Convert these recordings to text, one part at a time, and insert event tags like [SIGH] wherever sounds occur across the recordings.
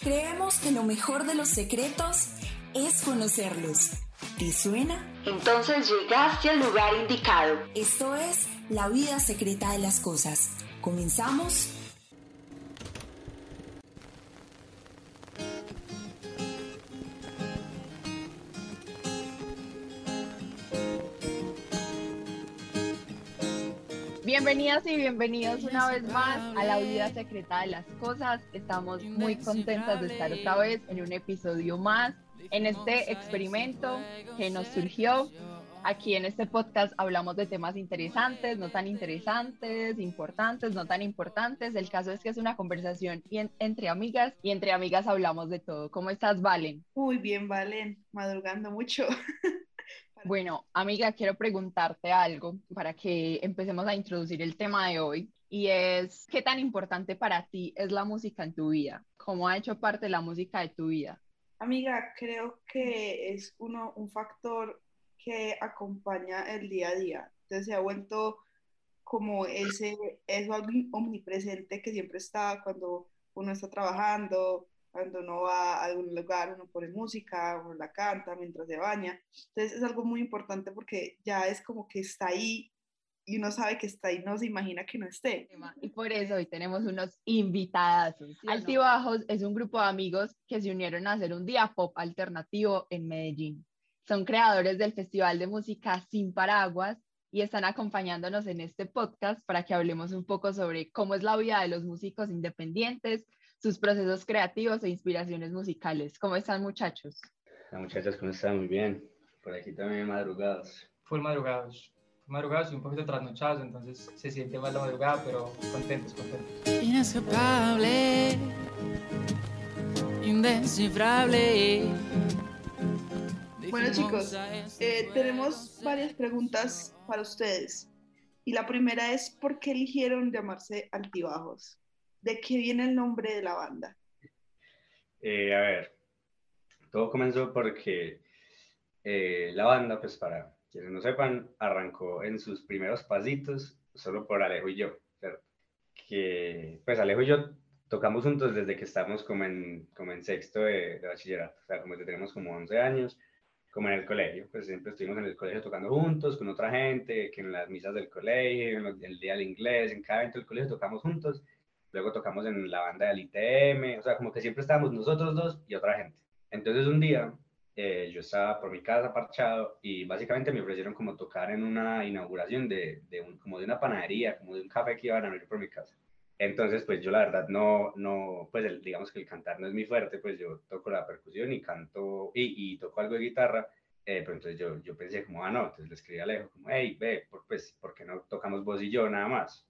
Creemos que lo mejor de los secretos es conocerlos. ¿Te suena? Entonces llegaste al lugar indicado. Esto es La vida secreta de las cosas. ¿Comenzamos? Bienvenidas y bienvenidos una vez más a la vida secreta de las cosas. Estamos muy contentas de estar otra vez en un episodio más, en este experimento que nos surgió. Aquí en este podcast hablamos de temas interesantes, no tan interesantes, importantes, no tan importantes. El caso es que es una conversación entre amigas y entre amigas hablamos de todo. ¿Cómo estás, Valen? Muy bien, Valen, madrugando mucho. [LAUGHS] Bueno, amiga, quiero preguntarte algo para que empecemos a introducir el tema de hoy y es, ¿qué tan importante para ti es la música en tu vida? ¿Cómo ha hecho parte la música de tu vida? Amiga, creo que es uno, un factor que acompaña el día a día. Entonces se ha vuelto como ese, eso omnipresente que siempre está cuando uno está trabajando, cuando uno va a algún lugar, uno pone música, uno la canta mientras se baña. Entonces es algo muy importante porque ya es como que está ahí y uno sabe que está ahí, no se imagina que no esté. Y por eso hoy tenemos unos invitados. Altibajos es un grupo de amigos que se unieron a hacer un día pop alternativo en Medellín. Son creadores del Festival de Música Sin Paraguas y están acompañándonos en este podcast para que hablemos un poco sobre cómo es la vida de los músicos independientes, sus procesos creativos e inspiraciones musicales. ¿Cómo están muchachos? Las muchachas, ¿cómo están? Muy bien. Por aquí también madrugados. Full madrugados. Madrugados y un poquito trasnochados, entonces se siente más la madrugada, pero contentos, contentos. Inescapable, indescifrable. Bueno chicos, eh, tenemos varias preguntas para ustedes. Y la primera es, ¿por qué eligieron llamarse altibajos? ¿De qué viene el nombre de la banda? Eh, a ver, todo comenzó porque eh, la banda, pues para quienes no sepan, arrancó en sus primeros pasitos solo por Alejo y yo. Que pues Alejo y yo tocamos juntos desde que en, como en sexto de, bachillerato, o sea, como que tenemos como 11 años, como en el colegio, pues siempre estuvimos en el colegio tocando juntos con otra gente, que en las misas del colegio, en el día del inglés, en cada evento del colegio tocamos juntos luego tocamos en la banda del ITM, o sea, como que siempre estábamos nosotros dos y otra gente. Entonces un día eh, yo estaba por mi casa parchado y básicamente me ofrecieron como tocar en una inauguración de, de un, como de una panadería, como de un café que iban a abrir por mi casa. Entonces, pues yo la verdad no, no pues digamos que el cantar no es mi fuerte, pues yo toco la percusión y canto y, y toco algo de guitarra, eh, pero entonces yo, yo pensé como, ah, no, entonces le escribí a Alejo como, hey, ve, pues, ¿por qué no tocamos vos y yo nada más?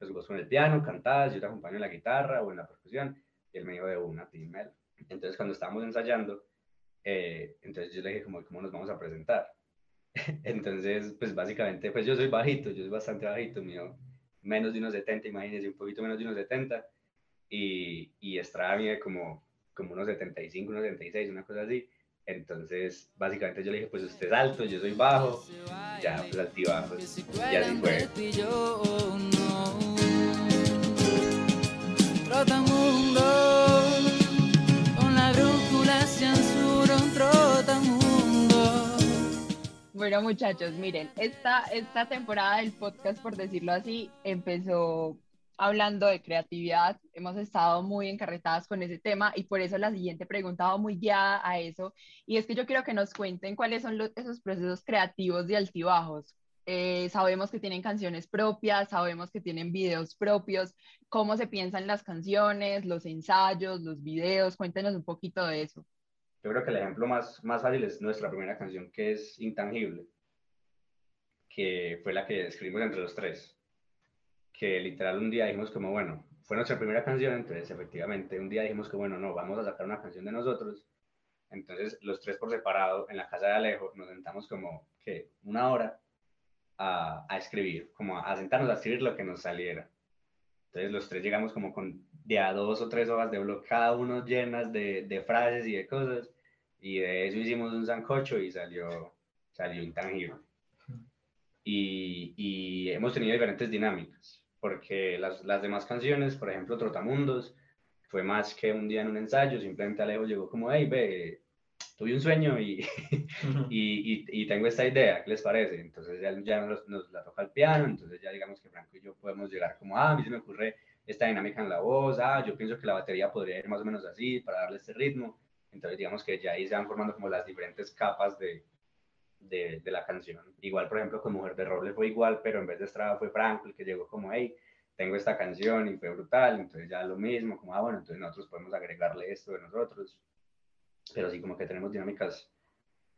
Pues vos con el piano, cantás, yo te acompaño en la guitarra o en la percusión, y él me dijo de una, Timel. Entonces cuando estábamos ensayando, eh, entonces yo le dije como, ¿cómo nos vamos a presentar? [LAUGHS] entonces, pues básicamente, pues yo soy bajito, yo soy bastante bajito, mío, menos de unos 70, imagínense, un poquito menos de unos 70, y, y Estrada mide como, como unos 75, unos 76, una cosa así. Entonces, básicamente yo le dije, pues usted es alto, yo soy bajo, ya, pues altibajos, y así fue. Bueno, muchachos, miren, esta, esta temporada del podcast, por decirlo así, empezó hablando de creatividad. Hemos estado muy encarretadas con ese tema y por eso la siguiente pregunta va muy guiada a eso. Y es que yo quiero que nos cuenten cuáles son los, esos procesos creativos de altibajos. Eh, sabemos que tienen canciones propias, sabemos que tienen videos propios, cómo se piensan las canciones, los ensayos, los videos, cuéntenos un poquito de eso. Yo creo que el ejemplo más, más fácil es nuestra primera canción que es Intangible, que fue la que escribimos entre los tres, que literal un día dijimos como, bueno, fue nuestra primera canción, entonces efectivamente un día dijimos que bueno, no, vamos a sacar una canción de nosotros, entonces los tres por separado en la casa de Alejo nos sentamos como que una hora a, escribir, como a, sentarnos a escribir lo que nos saliera. Entonces los tres llegamos como con de a dos o tres hojas de blog, cada uno llenas de, de, frases y de cosas, y de eso hicimos un zancocho y salió, salió intangible. Y, y hemos tenido diferentes dinámicas, porque las, las demás canciones, por ejemplo, Trotamundos, fue más que un día en un ensayo, simplemente Alejo llegó como, hey, ve, tuve un sueño y, [LAUGHS] y, y, y, tengo esta idea, ¿qué les parece? Entonces ya, ya nos, nos, la toca el piano, entonces ya digamos que Franco y yo podemos llegar como, ah, a mí se me ocurre esta dinámica en la voz, ah, yo pienso que la batería podría ir más o menos así para darle este ritmo, entonces digamos que ya ahí se van formando como las diferentes capas de, de, de la canción. Igual, por ejemplo, con Mujer de Roble fue igual, pero en vez de Estrada fue Franco el que llegó como, hey, tengo esta canción y fue brutal, entonces ya lo mismo, como, ah, bueno, entonces nosotros podemos agregarle esto de nosotros, pero sí como que tenemos dinámicas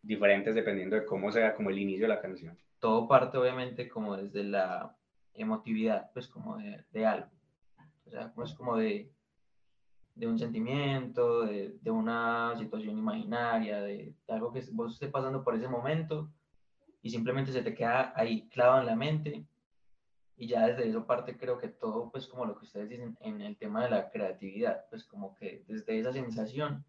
diferentes dependiendo de cómo sea como el inicio de la canción. Todo parte obviamente como desde la emotividad, pues como de, de algo, o sea, pues como de, de un sentimiento, de, de, una situación imaginaria, de, de, algo que vos estés pasando por ese momento y simplemente se te queda ahí clavado en la mente y ya desde esa parte creo que todo, pues como lo que ustedes dicen en el tema de la creatividad, pues como que desde esa sensación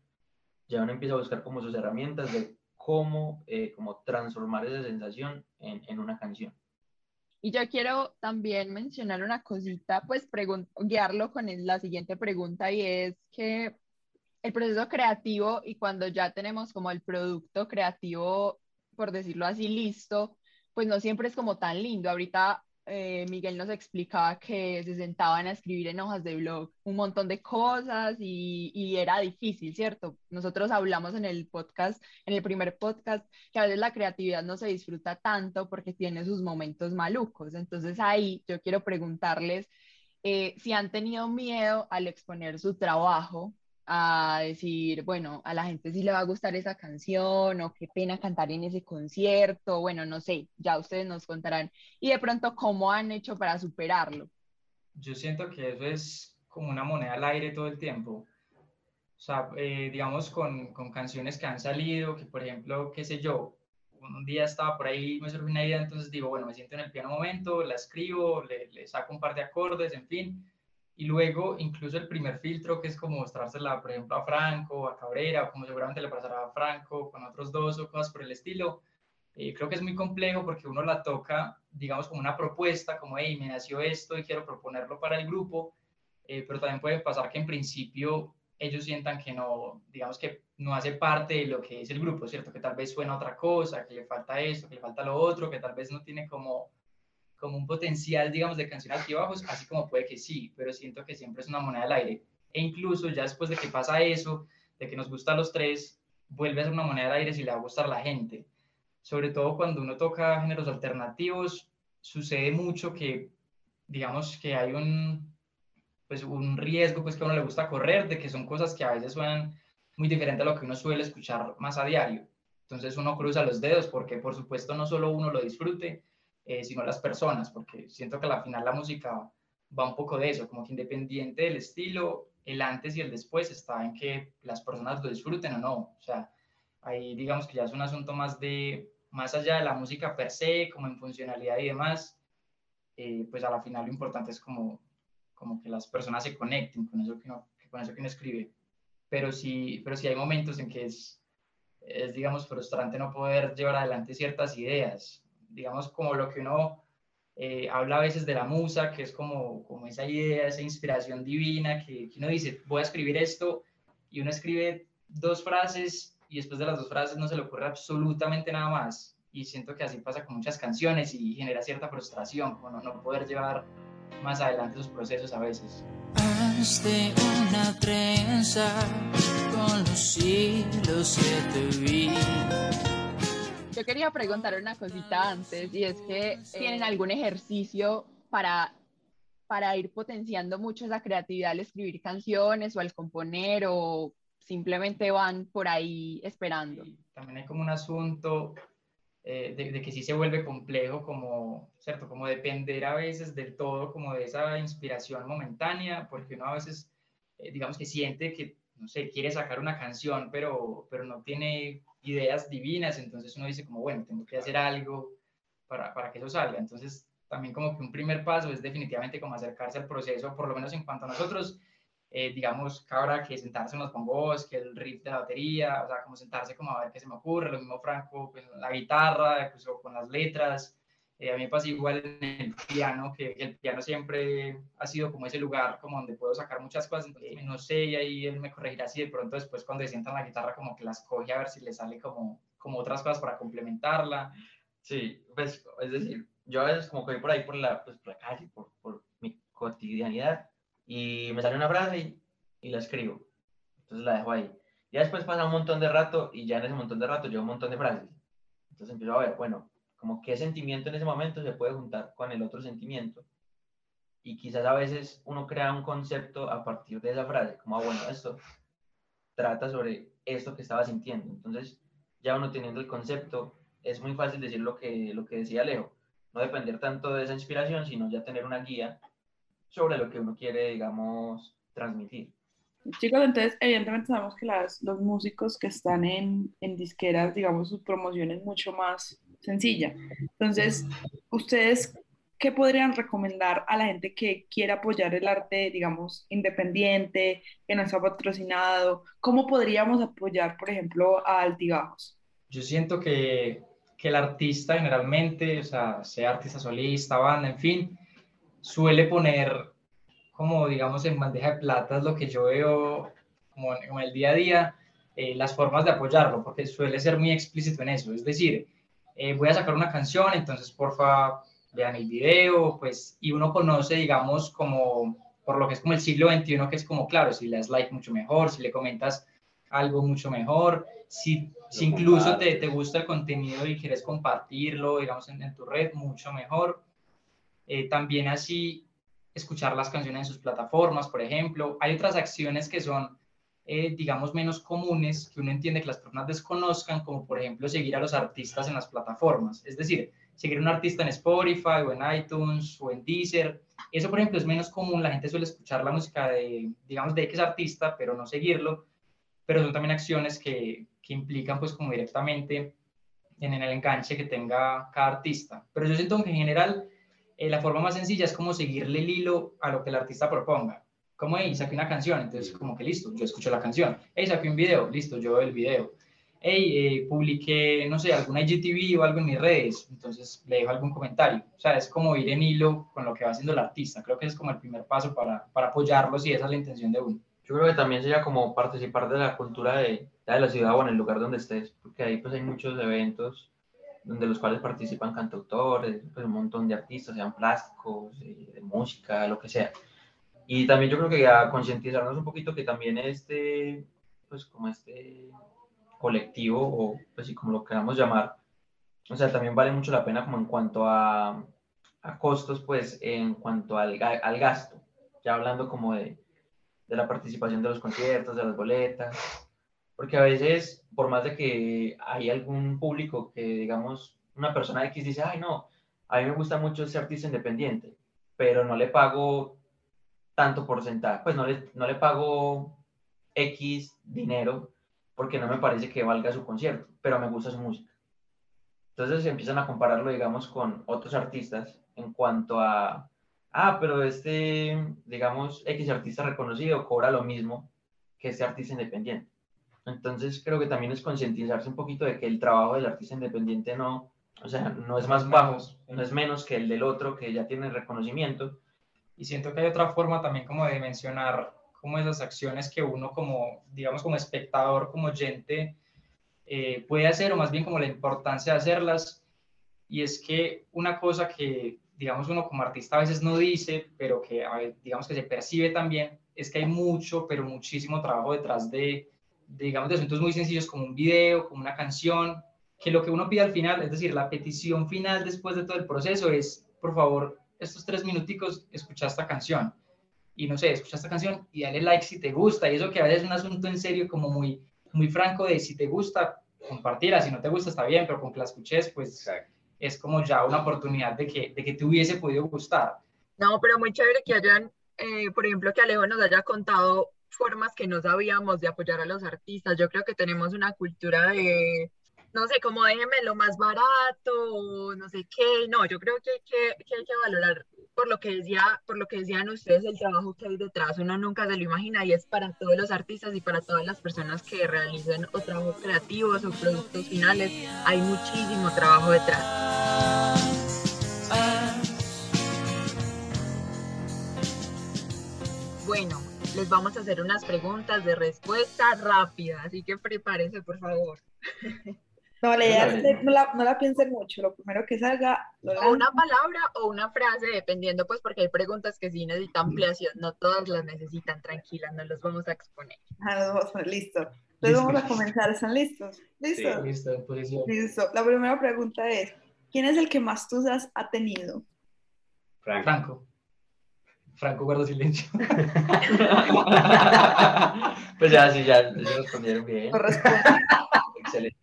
ya uno empieza a buscar como sus herramientas de cómo eh, como transformar esa sensación en, en, una canción. Y yo quiero también mencionar una cosita, pues guiarlo con la siguiente pregunta y es que el proceso creativo y cuando ya tenemos como el producto creativo, por decirlo así, listo, pues no siempre es como tan lindo. Ahorita eh, Miguel nos explicaba que se sentaban a escribir en hojas de blog un montón de cosas y, era difícil, ¿cierto? Nosotros hablamos en el podcast, en el primer podcast, que a veces la creatividad no se disfruta tanto porque tiene sus momentos malucos. Entonces ahí yo quiero preguntarles eh, si han tenido miedo al exponer su trabajo a decir, bueno, a la gente sí le va a gustar esa canción o qué pena cantar en ese concierto, bueno, no sé, ya ustedes nos contarán. Y de pronto, ¿cómo han hecho para superarlo? Yo siento que eso es como una moneda al aire todo el tiempo. O sea, eh, digamos, con, con, canciones que han salido, que por ejemplo, qué sé yo, un día estaba por ahí, me surgió una idea, entonces digo, bueno, me siento en el piano un momento, la escribo, le, le saco un par de acordes, en fin, y luego incluso el primer filtro, que es como mostrársela, por ejemplo, a Franco, a Cabrera, o como seguramente le pasará a Franco con otros dos o cosas por el estilo, eh, creo que es muy complejo porque uno la toca, digamos, como una propuesta, como, hey, me nació esto y quiero proponerlo para el grupo, eh, pero también puede pasar que en principio ellos sientan que no, digamos que no hace parte de lo que es el grupo, ¿cierto? Que tal vez suena otra cosa, que le falta esto, que le falta lo otro, que tal vez no tiene como como un potencial, digamos, de canción altibajos, así como puede que sí, pero siento que siempre es una moneda al aire. E incluso ya después de que pasa eso, de que nos gusta a los tres, vuelve a ser una moneda al aire si le va a gustar a la gente. Sobre todo cuando uno toca géneros alternativos, sucede mucho que, digamos, que hay un, pues, un riesgo pues, que a uno le gusta correr, de que son cosas que a veces suenan muy diferentes a lo que uno suele escuchar más a diario. Entonces uno cruza los dedos porque, por supuesto, no solo uno lo disfrute, eh, sino las personas, porque siento que al final la música va un poco de eso, como que independiente del estilo, el antes y el después está en que las personas lo disfruten o no. O sea, ahí digamos que ya es un asunto más de, más allá de la música per se, como en funcionalidad y demás, eh, pues a la final lo importante es como, como que las personas se conecten con eso que uno, con eso que uno escribe. Pero sí, pero sí hay momentos en que es, es, digamos, frustrante no poder llevar adelante ciertas ideas digamos, como lo que uno eh, habla a veces de la musa, que es como, como esa idea, esa inspiración divina, que, que, uno dice, voy a escribir esto, y uno escribe dos frases y después de las dos frases no se le ocurre absolutamente nada más. Y siento que así pasa con muchas canciones y genera cierta frustración, como no, no poder llevar más adelante sus procesos a veces. Hazte una trenza con los hilos que te vi yo quería preguntar una cosita antes y es que tienen algún ejercicio para, para ir potenciando mucho esa creatividad al escribir canciones o al componer o simplemente van por ahí esperando. También hay como un asunto eh, de, de, que sí se vuelve complejo, como, ¿cierto? Como depender a veces del todo, como de esa inspiración momentánea, porque uno a veces, eh, digamos que siente que, no sé, quiere sacar una canción, pero, pero no tiene ideas divinas, entonces uno dice como, bueno, tengo que hacer algo para, para que eso salga. Entonces, también como que un primer paso es definitivamente como acercarse al proceso, por lo menos en cuanto a nosotros, eh, digamos, cabra, que sentarse en los bongos, que el riff de la batería, o sea, como sentarse como a ver qué se me ocurre, lo mismo Franco, pues, la guitarra, pues, con las letras, Eh, a mí me pasa igual en el piano, que el piano siempre ha sido como ese lugar como donde puedo sacar muchas cosas, entonces no sé, y ahí él me corregirá si de pronto después cuando se sientan la guitarra como que las coge a ver si le sale como, como otras cosas para complementarla. Sí, pues, es decir, yo a veces como que voy por ahí por la, pues, por la calle, por, por mi cotidianidad, y me sale una frase y, y la escribo. Entonces la dejo ahí. Ya después pasa un montón de rato y ya en ese montón de rato llevo un montón de frases. Entonces empiezo a ver, bueno, como qué sentimiento en ese momento se puede juntar con el otro sentimiento. Y quizás a veces uno crea un concepto a partir de esa frase, como, ah, bueno, esto trata sobre esto que estaba sintiendo. Entonces, ya uno teniendo el concepto, es muy fácil decir lo que, lo que decía Leo. No depender tanto de esa inspiración, sino ya tener una guía sobre lo que uno quiere, digamos, transmitir. Chicos, entonces evidentemente sabemos que las, los músicos que están en, en disqueras, digamos, su promoción es mucho más sencilla. Entonces, ¿ustedes qué podrían recomendar a la gente que quiera apoyar el arte, digamos, independiente, que no está patrocinado? ¿Cómo podríamos apoyar, por ejemplo, a Altigajos? Yo siento que, que el artista generalmente, o sea, sea artista solista, banda, en fin, suele poner como digamos en bandeja de plata lo que yo veo como en, el día a día, eh, las formas de apoyarlo, porque suele ser muy explícito en eso. Es decir, eh, voy a sacar una canción, entonces porfa vean el video, pues, y uno conoce, digamos, como por lo que es como el siglo XXI, que es como, claro, si le das like mucho mejor, si le comentas algo mucho mejor, si, si incluso te, te, gusta el contenido y quieres compartirlo, digamos, en, en tu red, mucho mejor. Eh, también así escuchar las canciones en sus plataformas, por ejemplo. Hay otras acciones que son, eh, digamos, menos comunes, que uno entiende que las personas desconozcan, como por ejemplo seguir a los artistas en las plataformas. Es decir, seguir a un artista en Spotify o en iTunes o en Deezer. Eso, por ejemplo, es menos común. La gente suele escuchar la música de, digamos, de X artista, pero no seguirlo. Pero son también acciones que, que implican, pues, como directamente en el enganche que tenga cada artista. Pero yo siento que en general eh, la forma más sencilla es como seguirle el hilo a lo que el artista proponga. Como, hey, saqué una canción, entonces como que listo, yo escucho la canción. Hey, saqué un video, listo, yo veo el video. Hey, eh, publiqué, no sé, alguna IGTV o algo en mis redes, entonces le dejo algún comentario. O sea, es como ir en hilo con lo que va haciendo el artista. Creo que es como el primer paso para, para apoyarlos y esa es la intención de uno. Yo creo que también sería como participar de la cultura de, de la ciudad o en el lugar donde estés, porque ahí pues hay muchos eventos donde los cuales participan cantautores, pues un montón de artistas, sean plásticos, eh, de música, lo que sea. Y también yo creo que a concientizarnos un poquito que también este, pues como este colectivo, o pues sí, como lo queramos llamar, o sea, también vale mucho la pena como en cuanto a, a costos, pues en cuanto al, al gasto, ya hablando como de, de la participación de los conciertos, de las boletas, porque a veces, por más de que hay algún público que, digamos, una persona X dice, ay, no, a mí me gusta mucho ser artista independiente, pero no le pago tanto porcentaje, pues no le, no le pago X dinero porque no me parece que valga su concierto, pero me gusta su música. Entonces empiezan a compararlo, digamos, con otros artistas en cuanto a, ah, pero este, digamos, X artista reconocido cobra lo mismo que este artista independiente. Entonces creo que también es concientizarse un poquito de que el trabajo del artista independiente no, o sea, no es más bajo, no es menos que el del otro que ya tiene reconocimiento. Y siento que hay otra forma también como de mencionar como esas acciones que uno como, digamos, como espectador, como oyente, eh, puede hacer, o más bien como la importancia de hacerlas. Y es que una cosa que, digamos, uno como artista a veces no dice, pero que, digamos, que se percibe también, es que hay mucho, pero muchísimo trabajo detrás de, digamos, de asuntos muy sencillos como un video, como una canción, que lo que uno pide al final, es decir, la petición final después de todo el proceso es, por favor, estos tres minuticos, escucha esta canción. Y no sé, escucha esta canción y dale like si te gusta. Y eso que a veces es un asunto en serio como muy, muy franco de si te gusta, compartirla. Si no te gusta, está bien, pero con que la escuches, pues es como ya una oportunidad de que, de que te hubiese podido gustar. No, pero muy chévere que hayan, eh, por ejemplo, que Alejo nos haya contado formas que no sabíamos de apoyar a los artistas. Yo creo que tenemos una cultura de, no sé, como déjeme lo más barato, no sé qué, no, yo creo que, que, que hay que valorar por lo que decía, por lo que decían ustedes, el trabajo que hay detrás, uno nunca se lo imagina y es para todos los artistas y para todas las personas que realizan o trabajos creativos o productos finales, hay muchísimo trabajo detrás. Bueno, les vamos a hacer unas preguntas de respuesta rápida, así que prepárense por favor. [LAUGHS] No, la idea es que no la, no la piensen mucho, lo primero que salga, lo O una palabra o una frase, dependiendo, pues, porque hay preguntas que sí necesitan ampliación, no todas las necesitan, tranquilas, no los vamos a exponer. Ah, nos vamos a poner, listo. Entonces vamos a comenzar, ¿están listos? Listo, en posición. Listo. La primera pregunta es, ¿quién es el que más tusas ha tenido? Frank. Franco. Franco guarda silencio. [LAUGHS] [LAUGHS] pues ya, sí, ya, ya respondieron bien. Corresponde. Excelente.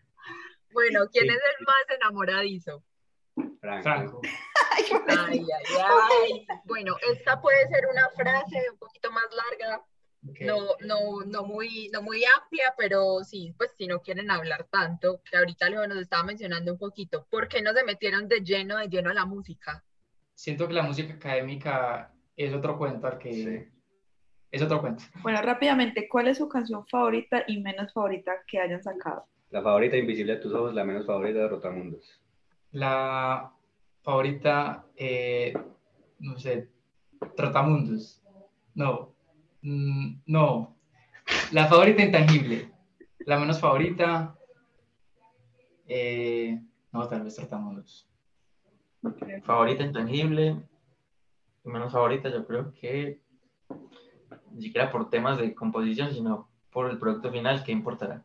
Bueno, ¿quién Sí. es el más enamoradizo? Franco. [LAUGHS] Ay, ay, ay. Bueno, esta puede ser una frase un poquito más larga, no, no, no muy, no muy amplia, pero sí, pues si no quieren hablar tanto, que ahorita Leo nos estaba mencionando un poquito, ¿por qué no se metieron de lleno, de lleno a la música? Siento que la música académica es otro cuento al que... Sí. Es otro cuento. Bueno, rápidamente, ¿cuál es su canción favorita y menos favorita que hayan sacado? La favorita, Invisible a tus ojos, la menos favorita de Rotamundos. La favorita, eh, no sé, Trotamundos. No. Mm, no. La favorita intangible. La menos favorita. eh, no, tal vez Trotamundos. Favorita intangible. Menos favorita, yo creo que ni siquiera por temas de composición, sino por el producto final, ¿qué importará?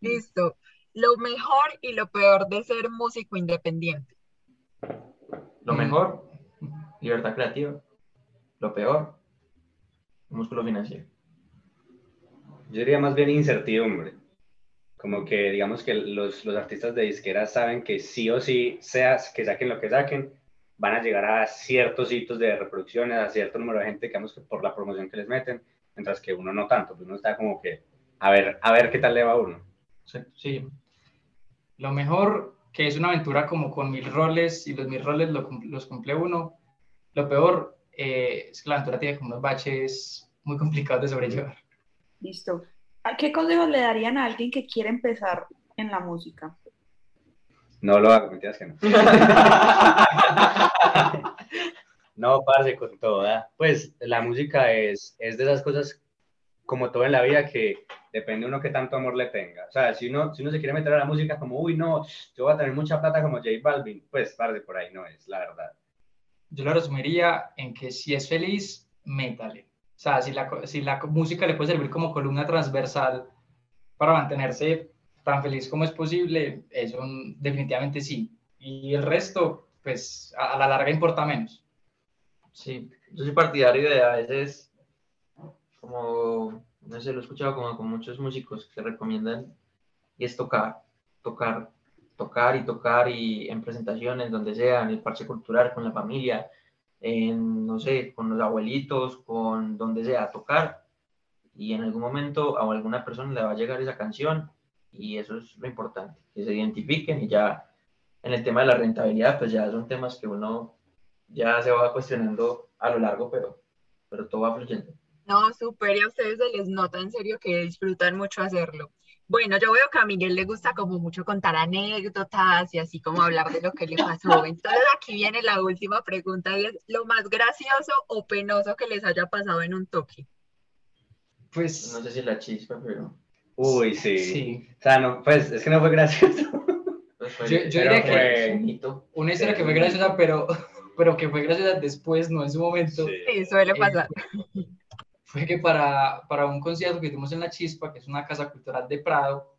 Listo. Lo mejor y lo peor de ser músico independiente. Lo mejor, libertad creativa. Lo peor, músculo financiero. Yo diría más bien incertidumbre. Como que digamos que los, los artistas de disquera saben que sí o sí, sea que saquen lo que saquen, van a llegar a ciertos hitos de reproducciones, a cierto número de gente, digamos que por la promoción que les meten, mientras que uno no tanto, pues uno está como que a ver, a ver qué tal le va a uno. Exacto. Sí. Lo mejor, que es una aventura como con mil roles y los mil roles lo los cumple uno. Lo peor eh, es que la aventura tiene como unos baches muy complicados de sobrellevar. Listo. ¿A qué consejos le darían a alguien que quiere empezar en la música? No lo hago, mentiras que no. [LAUGHS] No, parce, con toda. Pues la música es, es de esas cosas, como todo en la vida, que depende uno que tanto amor le tenga. O sea, si uno, si uno se quiere meter a la música como, uy, no, yo voy a tener mucha plata como J Balvin, pues, parce, por ahí no es, la verdad. Yo lo resumiría en que si es feliz, métale. O sea, si la, si la música le puede servir como columna transversal para mantenerse tan feliz como es posible, eso definitivamente sí. Y el resto, pues a, a la larga importa menos. Sí, yo soy partidario de a veces, como, no sé, lo he escuchado como con muchos músicos que recomiendan, y es tocar, tocar, tocar y tocar, y en presentaciones, donde sea, en el parche cultural, con la familia, en, no sé, con los abuelitos, con donde sea, tocar, y en algún momento a alguna persona le va a llegar esa canción, y eso es lo importante, que se identifiquen, y ya en el tema de la rentabilidad, pues ya son temas que uno ya se va cuestionando a lo largo, pero, pero todo va fluyendo. No, súper, y a ustedes se les nota en serio que disfrutan mucho hacerlo. Bueno, yo veo que a Miguel le gusta como mucho contar anécdotas y así como hablar de lo que le pasó. Entonces aquí viene la última pregunta y es lo más gracioso o penoso que les haya pasado en un toque. Pues No sé si la chispa, pero Uy, sí. sí. O sea, no, pues, es que no fue gracioso. pues fue, Yo- yo diría que- fue bonito. Una historia que fue graciosa, pero, pero que fue graciosa después, no en su momento. Sí, suele Eh, pasar. Fue que para, para un concierto que tuvimos en La Chispa, que es una casa cultural de Prado,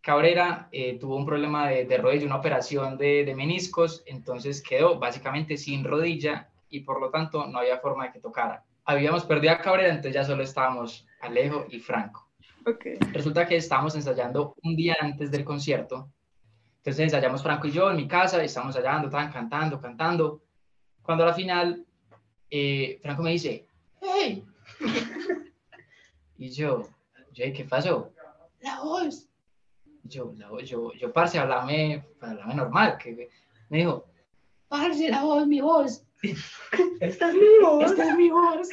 Cabrera eh, tuvo un problema de, de rodilla, una operación de, de meniscos, entonces quedó básicamente sin rodilla y por lo tanto no había forma de que tocara. Habíamos perdido a Cabrera, entonces ya solo estábamos Alejo y Franco. Ok. Resulta que estábamos ensayando un día antes del concierto. Entonces ensayamos Franco y yo en mi casa, y estábamos ensayando, estaban cantando, cantando. Cuando a la final, eh, Franco me dice, ¡Hey! Y yo, yo, ¿qué pasó? La voz. Yo, la voz, yo, yo, parce, hablame, hablame normal. Que, me dijo, parce, la voz, mi voz. [LAUGHS] Esta es mi voz. Esta es mi voz.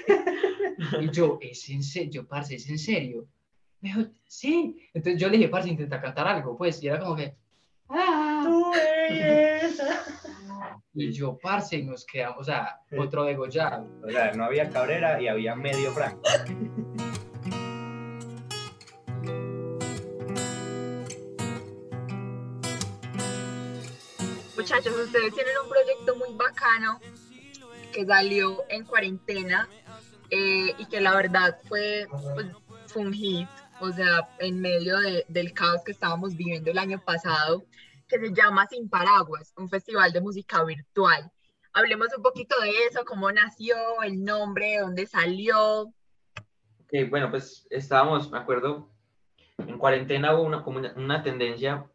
y yo, ¿es en serio? Yo, parce, ¿es en serio? Me dijo, sí. Entonces yo le dije, parce, intenta cantar algo, pues. Y era como que, Tu [LAUGHS] belleza. Y yo, parce, y nos quedamos, o sea, otro degollado. O sea, no había Cabrera y había medio Franco. Muchachos, ustedes tienen un proyecto muy bacano que salió en cuarentena eh, y que la verdad fue, pues, fue un hit, o sea, en medio de- del caos que estábamos viviendo el año pasado, que se llama Sin Paraguas, un festival de música virtual. Hablemos un poquito de eso, cómo nació, el nombre, dónde salió. Ok, bueno, pues estábamos, me acuerdo, en cuarentena hubo una, una tendencia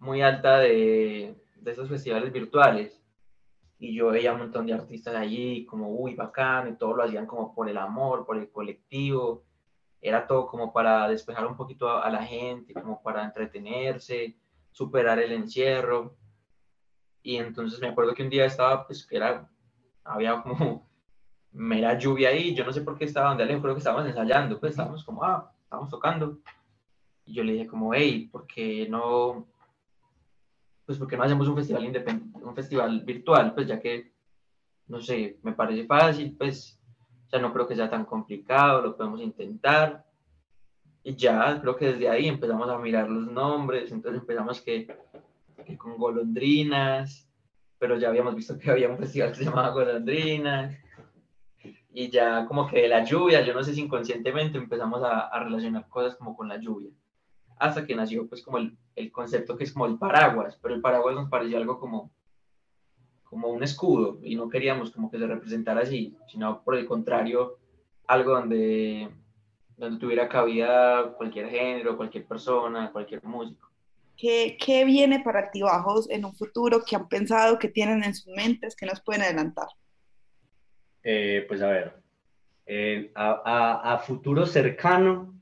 muy alta de, de esos festivales virtuales. Y yo veía un montón de artistas allí, como, uy, bacán, y todo lo hacían como por el amor, por el colectivo. Era todo como para despejar un poquito a, a la gente, como para entretenerse, superar el encierro. Y entonces me acuerdo que un día estaba, pues, que era, había como [LAUGHS] mera lluvia ahí, yo no sé por qué estaba donde creo que estábamos ensayando, pues estábamos como, ah, estábamos tocando. Y yo le dije como, hey, ¿por qué no, pues por qué no hacemos un festival independ- un festival virtual? Pues ya que, no sé, me parece fácil, pues, sea, no creo que sea tan complicado, lo podemos intentar. Y ya, creo que desde ahí empezamos a mirar los nombres, entonces empezamos que, con golondrinas, pero ya habíamos visto que había un festival que se llamaba Golondrinas y ya como que la lluvia, yo no sé si inconscientemente empezamos a, a relacionar cosas como con la lluvia, hasta que nació pues como el, el concepto que es como el paraguas, pero el paraguas nos pareció algo como, como un escudo y no queríamos como que se representara así, sino por el contrario, algo donde, donde tuviera cabida cualquier género, cualquier persona, cualquier músico. ¿Qué, qué viene para Altibajos en un futuro? ¿Qué han pensado? ¿Qué tienen en sus mentes? ¿Qué nos pueden adelantar? Eh, pues a ver, eh, a, a- a futuro cercano,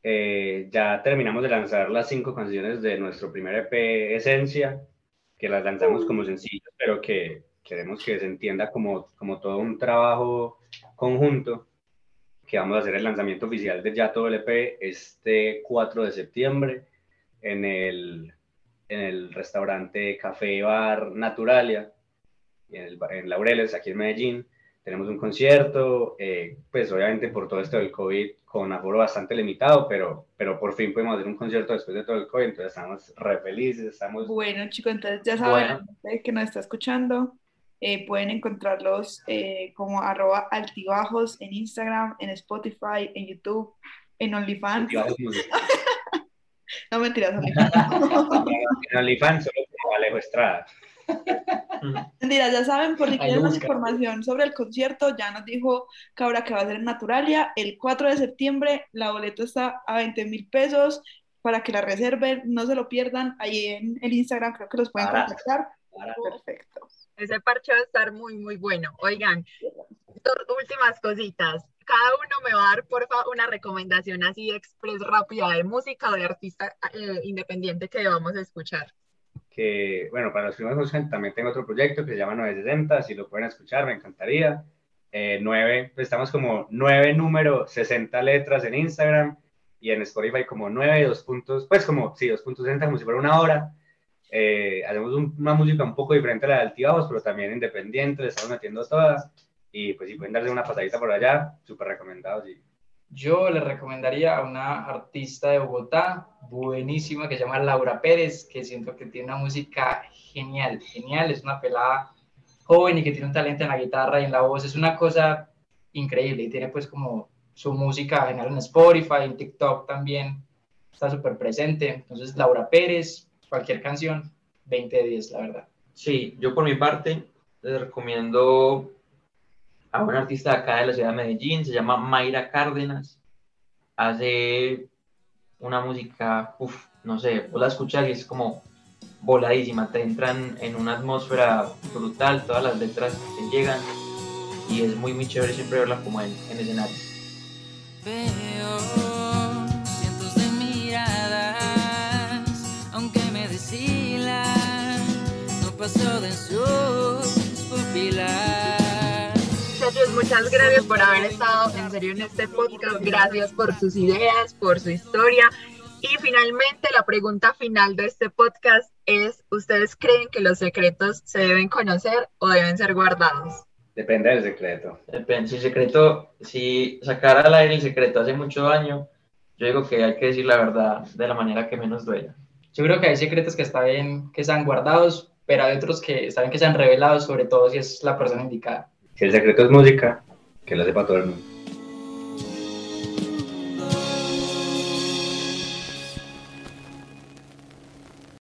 eh, ya terminamos de lanzar las cinco canciones de nuestro primer EP Esencia, que las lanzamos como sencillos, pero que queremos que se entienda como, como todo un trabajo conjunto, que vamos a hacer el lanzamiento oficial de ya todo el EP este 4 de septiembre en el, en el restaurante Café Bar Naturalia, en, en Laureles, aquí en Medellín tenemos un concierto, eh, pues obviamente por todo esto del COVID con aforo bastante limitado, pero, pero por fin pudimos hacer un concierto después de todo el COVID, entonces estamos re felices, estamos... Bueno, chicos, entonces ya saben, Bueno. que nos está escuchando, eh, pueden encontrarlos eh, como arroba altibajos en Instagram, en Spotify, en YouTube, en OnlyFans. [LAUGHS] No mentiras, [LAUGHS] OnlyFans. En OnlyFans solo como Alejo Estrada. Mentiras, ya saben, por si quieren más información sobre el concierto, ya nos dijo Cabra que va a ser en Naturalia el 4 de septiembre. La boleta está a 20 mil pesos para que la reserven, no se lo pierdan. Ahí en el Instagram creo que los pueden contactar. Barato. Perfecto. Ese parche va a estar muy, muy bueno. Oigan, dos últimas cositas. Cada uno me va a dar, por favor, una recomendación así express rápida de música o de artista eh, independiente que vamos a escuchar. Que, bueno, para los escuchan, también tengo otro proyecto que se llama 960, si lo pueden escuchar, me encantaría. Eh, nueve, pues estamos como nueve número 60 letras en Instagram y en Spotify como nueve, dos puntos, pues como, sí, dos puntos 60, como si fuera una hora. Eh, hacemos un- una música un poco diferente a la de Altibajos, pero también independiente, le estamos metiendo toda. Y pues si pueden darle una pasadita por allá, súper recomendados. Y Yo le recomendaría a una artista de Bogotá, buenísima, que se llama Laura Pérez, que siento que tiene una música genial, genial, es una pelada joven y que tiene un talento en la guitarra y en la voz, es una cosa increíble y tiene pues como su música genial en Spotify, en TikTok también, está súper presente, entonces Laura Pérez, cualquier canción, 20 de 10, la verdad. Sí, yo por mi parte les recomiendo a una artista acá de la ciudad de Medellín, se llama Mayra Cárdenas. Hace una música, uff, no sé, vos la escuchas y es como voladísima, te entran en una atmósfera brutal, todas las letras te llegan y es muy, muy chévere siempre verla como en, en escenario. Muchas gracias por haber estado en serio en este podcast. Gracias por sus ideas, por su historia. Y finalmente, la pregunta final de este podcast es, ¿ustedes creen que los secretos se deben conocer o deben ser guardados? Depende del secreto. Depende, si el secreto, si sacar al aire el secreto hace mucho daño, yo digo que hay que decir la verdad de la manera que menos duela. Yo creo que hay secretos que está bien que sean guardados, pero hay otros que está bien que sean revelados, sobre todo si es la persona indicada. Si el secreto es música, que lo sepa todo el mundo.